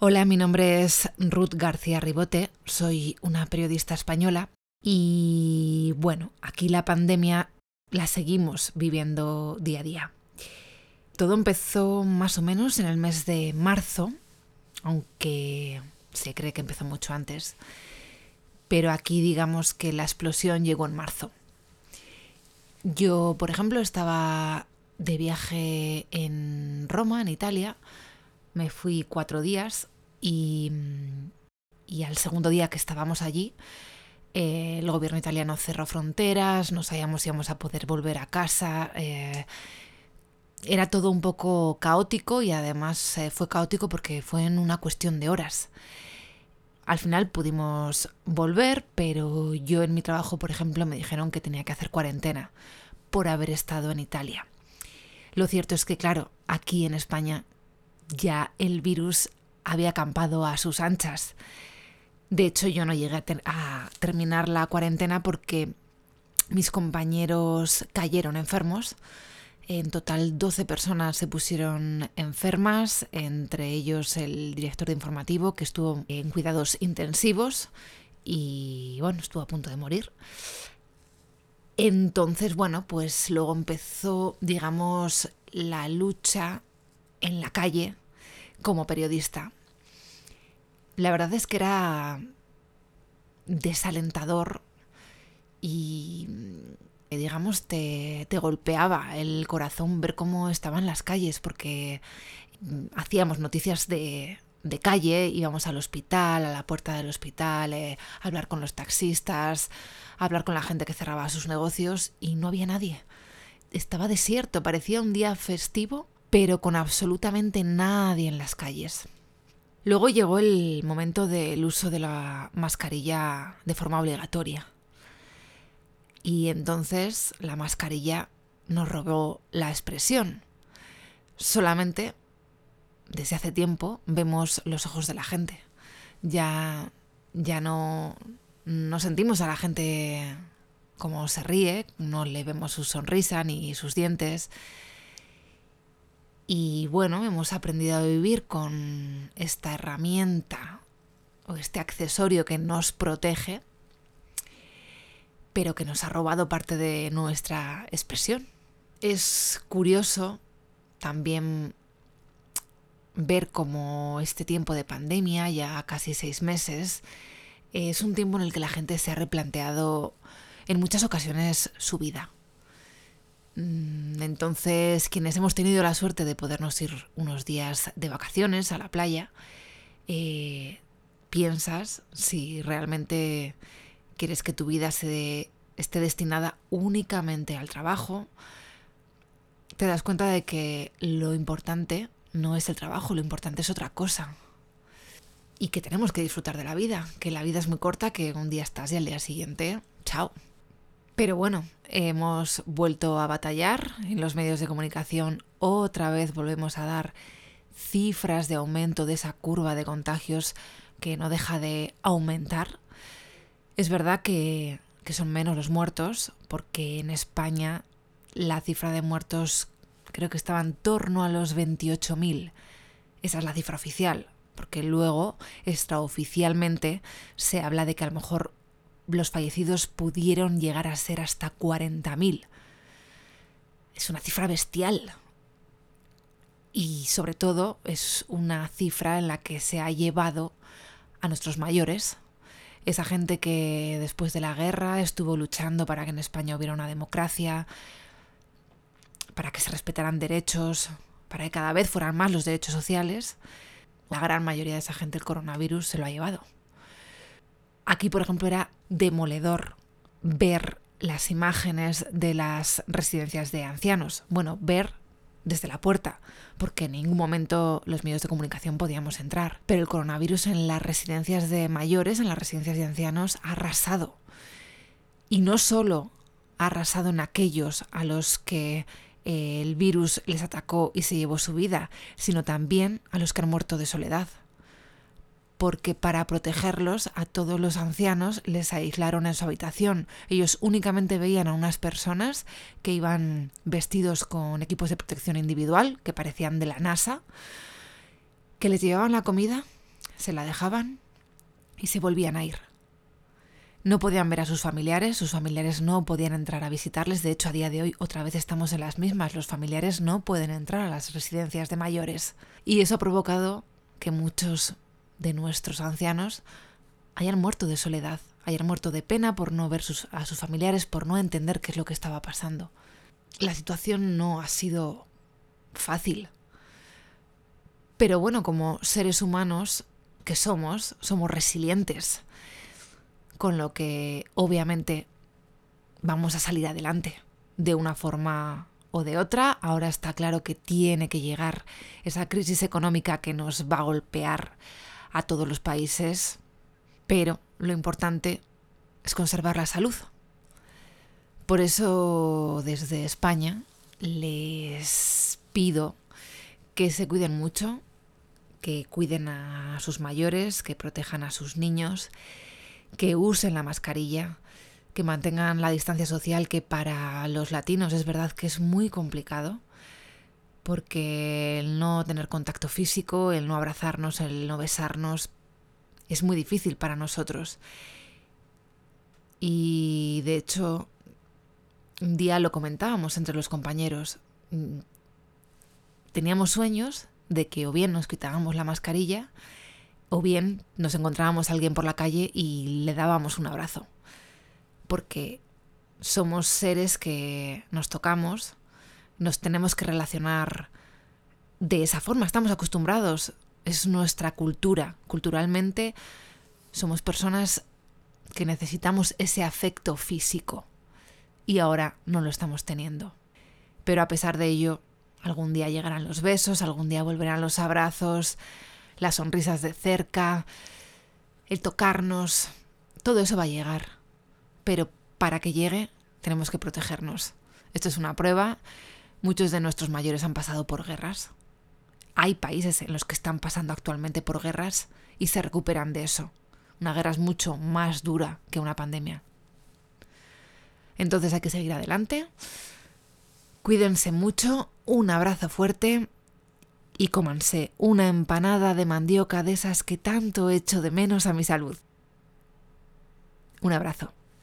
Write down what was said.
Hola, mi nombre es Ruth García Ribote, soy una periodista española y bueno, aquí la pandemia la seguimos viviendo día a día. Todo empezó más o menos en el mes de marzo, aunque se cree que empezó mucho antes, pero aquí digamos que la explosión llegó en marzo. Yo, por ejemplo, estaba de viaje en Roma, en Italia, me fui cuatro días y, y al segundo día que estábamos allí, eh, el gobierno italiano cerró fronteras, no sabíamos si íbamos a poder volver a casa. Eh, era todo un poco caótico y además eh, fue caótico porque fue en una cuestión de horas. Al final pudimos volver, pero yo en mi trabajo, por ejemplo, me dijeron que tenía que hacer cuarentena por haber estado en Italia. Lo cierto es que, claro, aquí en España ya el virus había acampado a sus anchas. De hecho, yo no llegué a, terminar la cuarentena porque mis compañeros cayeron enfermos. En total 12 personas se pusieron enfermas, entre ellos el director de informativo que estuvo en cuidados intensivos y bueno, estuvo a punto de morir. Entonces, bueno, pues luego empezó, digamos, la lucha en la calle como periodista. La verdad es que era desalentador y digamos te, te, golpeaba el corazón ver cómo estaban las calles porque hacíamos noticias de, de calle, íbamos al hospital, a la puerta del hospital, eh, a hablar con los taxistas, a hablar con la gente que cerraba sus negocios y no había nadie. Estaba desierto, parecía un día festivo pero con absolutamente nadie en las calles. Luego llegó el momento del uso de la mascarilla de forma obligatoria. Y entonces la mascarilla nos robó la expresión. Solamente desde hace tiempo vemos los ojos de la gente. Ya ya no no sentimos a la gente como se ríe, no le vemos su sonrisa ni sus dientes y bueno, hemos aprendido a vivir con esta herramienta o este accesorio que nos protege, pero que nos ha robado parte de nuestra expresión. Es curioso también ver cómo este tiempo de pandemia, ya casi seis meses, es un tiempo en el que la gente se ha replanteado en muchas ocasiones su vida. Mm, entonces, quienes hemos tenido la suerte de podernos ir unos días de vacaciones a la playa, eh, piensas si realmente quieres que tu vida se esté destinada únicamente al trabajo, te das cuenta de que lo importante no es el trabajo, lo importante es otra cosa. Y que tenemos que disfrutar de la vida, que la vida es muy corta, que un día estás y al día siguiente, chao. Pero bueno, hemos vuelto a batallar en los medios de comunicación, otra vez volvemos a dar cifras de aumento de esa curva de contagios que no deja de aumentar. Es verdad que, son menos los muertos, porque en España la cifra de muertos creo que estaba en torno a los 28.000. Esa es la cifra oficial, porque luego extraoficialmente se habla de que a lo mejor los fallecidos pudieron llegar a ser hasta 40.000. Es una cifra bestial. Y sobre todo es una cifra en la que se ha llevado a nuestros mayores, esa gente que después de la guerra estuvo luchando para que en España hubiera una democracia, para que se respetaran derechos, para que cada vez fueran más los derechos sociales, la gran mayoría de esa gente el coronavirus se lo ha llevado. Aquí, por ejemplo, era demoledor ver las imágenes de las residencias de ancianos. Bueno, ver desde la puerta, porque en ningún momento los medios de comunicación podíamos entrar. Pero el coronavirus en las residencias de mayores, en las residencias de ancianos, ha arrasado. Y no solo ha arrasado en aquellos a los que eh, el virus les atacó y se llevó su vida, sino también a los que han muerto de soledad porque para protegerlos a todos los ancianos les aislaron en su habitación. Ellos únicamente veían a unas personas que iban vestidos con equipos de protección individual, que parecían de la NASA, que les llevaban la comida se la dejaban y se volvían a ir. No podían ver a sus familiares, sus familiares no podían entrar a visitarles, de hecho a día de hoy otra vez estamos en las mismas, los familiares no pueden entrar a las residencias de mayores. Y eso ha provocado que muchos de nuestros ancianos hayan muerto de soledad, hayan muerto de pena por no ver a sus familiares, por no entender qué es lo que estaba pasando. La situación no ha sido fácil. Pero bueno, como seres humanos que somos, somos resilientes. Con lo que obviamente vamos a salir adelante de una forma o de otra. Ahora está claro que tiene que llegar esa crisis económica que nos va a golpear a todos los países, pero lo importante es conservar la salud. Por eso desde España les pido que se cuiden mucho, que cuiden a sus mayores, que protejan a sus niños, que usen la mascarilla, que mantengan la distancia social, que para los latinos es verdad que es muy complicado, porque el no tener contacto físico, el no abrazarnos, el no besarnos, es muy difícil para nosotros. Y de hecho, un día lo comentábamos entre los compañeros. Teníamos sueños de que o bien nos quitábamos la mascarilla o bien nos encontrábamos a alguien por la calle y le dábamos un abrazo. Porque somos seres que nos tocamos, nos tenemos que relacionar de esa forma, estamos acostumbrados, es nuestra cultura. Culturalmente somos personas que necesitamos ese afecto físico y ahora no lo estamos teniendo. Pero a pesar de ello, Algún día llegarán los besos, algún día volverán los abrazos, las sonrisas de cerca, el tocarnos. Todo eso va a llegar. Pero para que llegue tenemos que protegernos. Esto es una prueba. Muchos de nuestros mayores han pasado por guerras. Hay países en los que están pasando actualmente por guerras y se recuperan de eso. Una guerra es mucho más dura que una pandemia. Entonces hay que seguir adelante. Cuídense mucho, un abrazo fuerte y cómanse una empanada de mandioca de esas que tanto echo de menos a mi salud. Un abrazo.